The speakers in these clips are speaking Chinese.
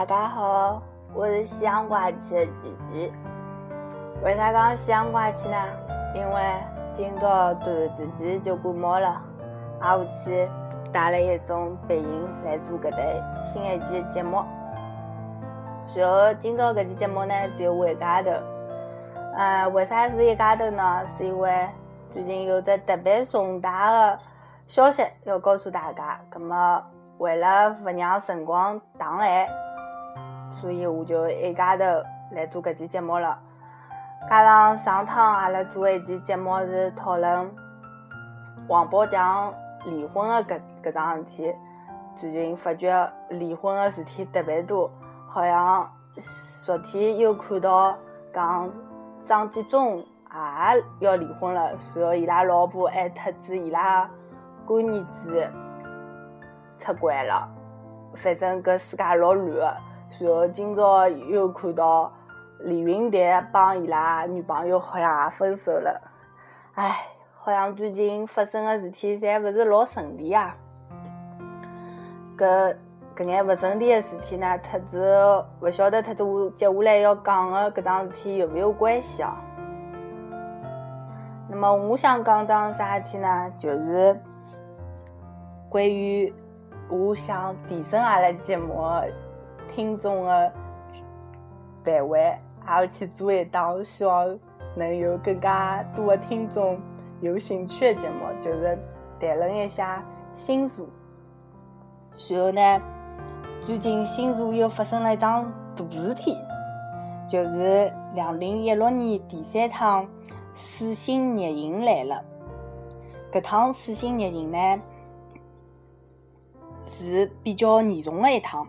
大家好，我是夕阳怪气的吉吉。为啥讲夕阳怪气呢？因为今朝端午节就过末了，阿下去带了一种背影来做搿台新一期的节目。然后今朝搿期节目呢只有我一家头。呃，为啥是一家头呢？是因为最近有只特别重大的消息要告诉大家，葛么。为了勿让辰光长来，所以我就一家头来做搿期节目了。加上上趟阿拉做一期节目是讨论王宝强离婚的搿搿桩事体，最近发觉离婚的事体特别多，好像昨天又看到讲张纪中也要离婚了，然后伊拉老婆还特指伊拉干儿子。出轨了，反正搿世界老乱个。然后今朝又看到李云迪帮伊拉女朋友好像也分手了。唉，好像最近发生个事体侪勿是老顺利啊。搿搿眼勿顺利个事体呢，特子勿晓得特子我接下来要讲个搿桩事体有没有关系哦？那么我想讲桩啥事体呢？就是关于。我想提升阿拉节目听众的范围，还要去做一档希望能有更加多的听众有兴趣的节目，就是谈论一下星座。然后呢，最近星座又发生了一桩大事体，就是两零一六年第三趟水星逆行来了。搿趟水星逆行呢？是比较严重的一趟，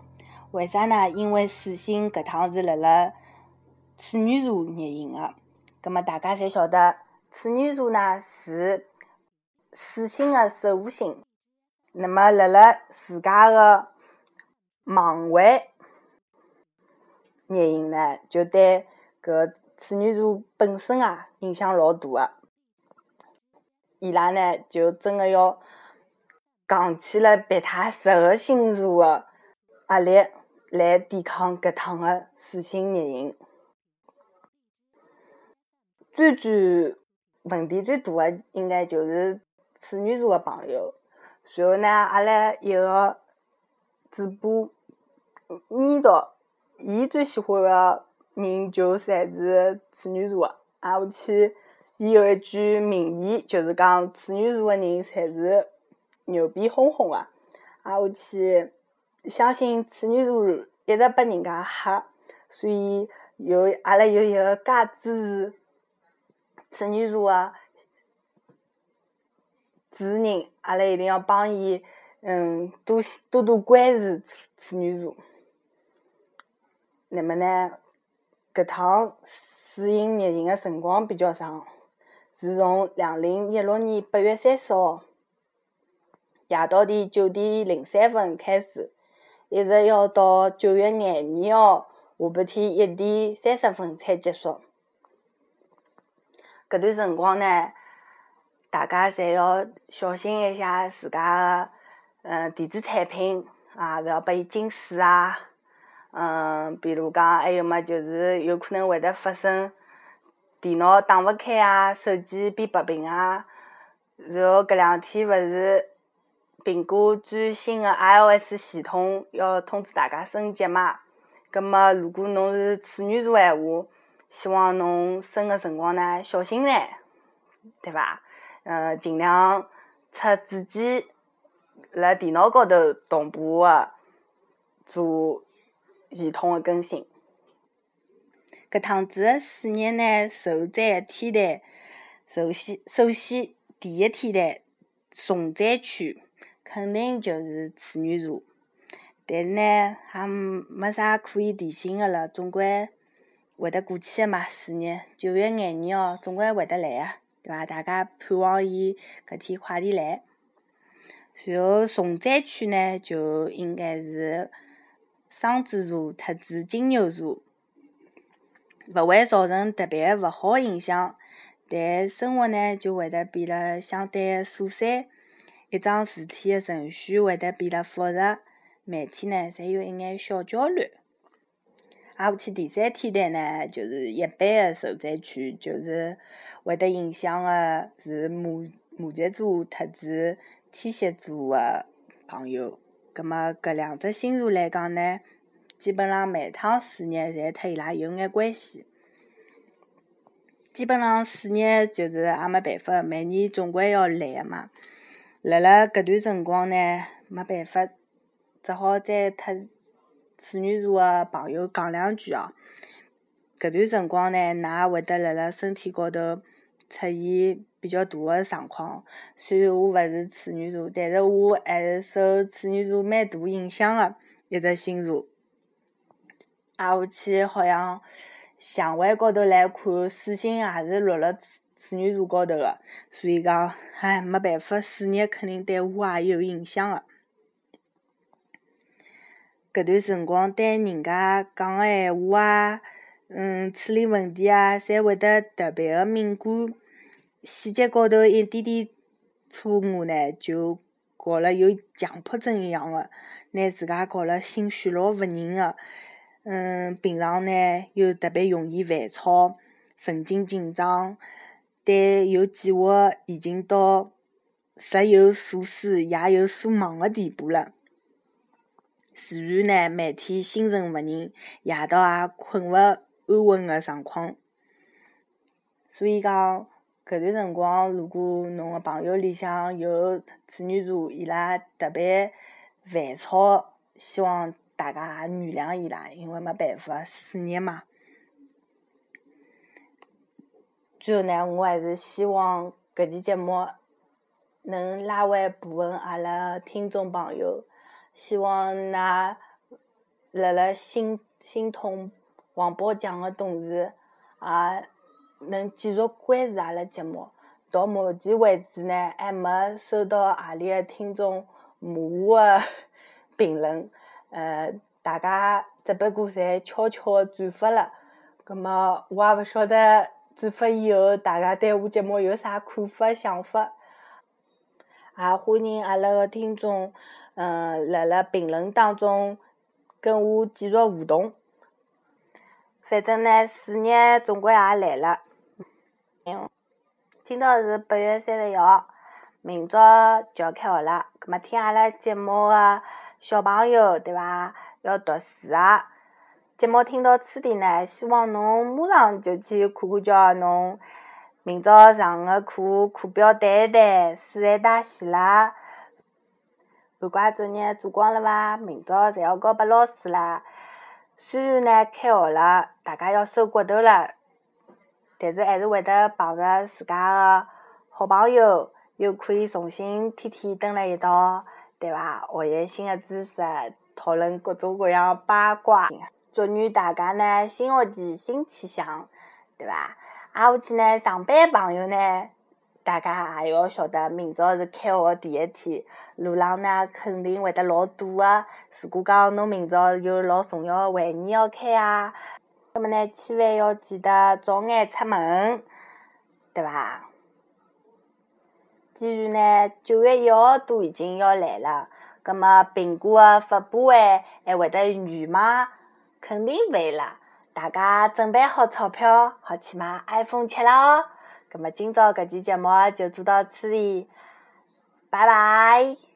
为啥呢？因为水星搿趟是辣辣处女座逆行的，葛末大家侪晓得，处女座呢是水星的守护星，那么辣辣自家的盲位逆行呢，就对搿处女座本身啊影响老大个，伊拉呢就真的要。扛起了别他十二星座的压力来抵抗搿趟的水星逆行。最最问题最大的应该就是处女座的朋友。然后呢，阿拉一个主播念叨，伊最喜欢的人就侪是处女座的。挨下去，伊有一句名言，就是讲处女座的人才是。牛逼哄哄啊！啊，我去相信处女座一直被人家黑，所以有阿拉有一个介支持处女座的主人，阿拉一定要帮伊嗯多多多关注处女座。那么呢，搿趟水星逆行的辰光比较长，是从两零一六年八月三十号。夜到点九点零三分开始，一直要到九月廿二号下半天一点三十分才结束。搿段辰光呢，大家侪要小心一下自家个嗯电子产品啊，勿要拨伊进水啊。嗯，比如讲，还有么，就是有可能会得发生电脑打勿开啊，手机变白屏啊。然后搿两天勿是。苹果最新的 iOS 系统要通知大家升级嘛？葛末如果侬是处女座闲话，希望侬升个辰光呢小心眼，对伐？嗯，尽量出自己辣电脑高头同步个做系统的更新。搿趟子个试验呢，首载天台，首先首先第一天台重灾区。肯定就是处女座，但是呢，也没啥可以提醒个了，总归会得过去个嘛。事业九月廿二号总归会得来个，对伐？大家盼望伊搿天快点来。然后重灾区呢，就应该是双子座特子金牛座，勿会造成特别勿好影响，但生活呢就会得变得相对琐碎。一桩事体的程序会得变得复杂，每天呢侪有一眼小焦虑，挨下去第三天台呢，就是一般个受灾区，就是会得影响个是摩摩羯座特子天蝎座个朋友。葛末搿两只星座来讲呢，基本上每趟事业侪特伊拉有眼关系。基本上事业就是也没办法，每年总归要来个嘛。辣辣搿段辰光呢，没办法，只好再特。处女座个朋友讲两句哦，搿段辰光呢，㑚会得辣辣身体高头出现比较大个状况。虽然我勿是处女座，但是我还是受处女座蛮大影响个一只星座。挨下去好像相位高头来看，水星也是落辣处女座高头个，所以讲，唉，没办法，事业肯定对我也有影响个。搿段辰光对人家讲个闲话啊，嗯，处理问题啊，侪会得特别个敏感。细节高头一点点错误呢，就搞了有强迫症一样个，拿自家搞了心绪老勿宁个。嗯，平常呢又特别容易烦躁，神经紧张，对有计划已经到日有所思，夜有所梦的地步了。自然呢，每天心神勿宁，夜到也困勿安稳的状况。所以讲，搿段辰光，如果侬个朋友里向有处女座，伊拉特别烦躁，希望大家也原谅伊拉，因为没办法，事业嘛。最后呢，我还是希望搿期节目能拉回部分阿拉听众朋友。希望㑚辣辣心心痛王宝强个同时，也能继续关注阿拉节目。到目前为止呢，还没收到何里个听众骂我个评论。呃，大家只不过侪悄悄转发了。葛末我也勿晓得转发以后，大家对我节目有啥看法、想法。也欢迎阿拉个听众。嗯，辣辣评论当中跟我继续互动。反正呢，四日总归也来了。今朝是八月三十一号，明朝就要开学了。葛末听阿拉节目个小朋友，对伐？要读书啊！节目听到此地呢，希望侬马上就去看看叫侬明朝上个课，课表对一对，书侪带齐啦。寒假作业做光了伐？明朝侪要交拨老师啦。虽然呢开学了，大家要收骨头了，但是还是会得碰着自家个好朋友，又可以重新天天蹲辣一道，对伐？学习新个知识，讨论各种各样八卦。祝愿大家呢新学期新气象，对伐？挨下去呢上班朋友呢。大家也要晓得，明朝是开学第一天，路上呢肯定会得老堵个。如果讲侬明朝有老重要个会议要开啊，那么呢，千万要记得早眼出门，对伐？既然呢九月一号都已经要来了，葛末苹果个发布会还会得远吗？肯定会啦！大家准备好钞票，好去买 iPhone 七了哦！那么，今朝搿期节目就做到此里，拜拜。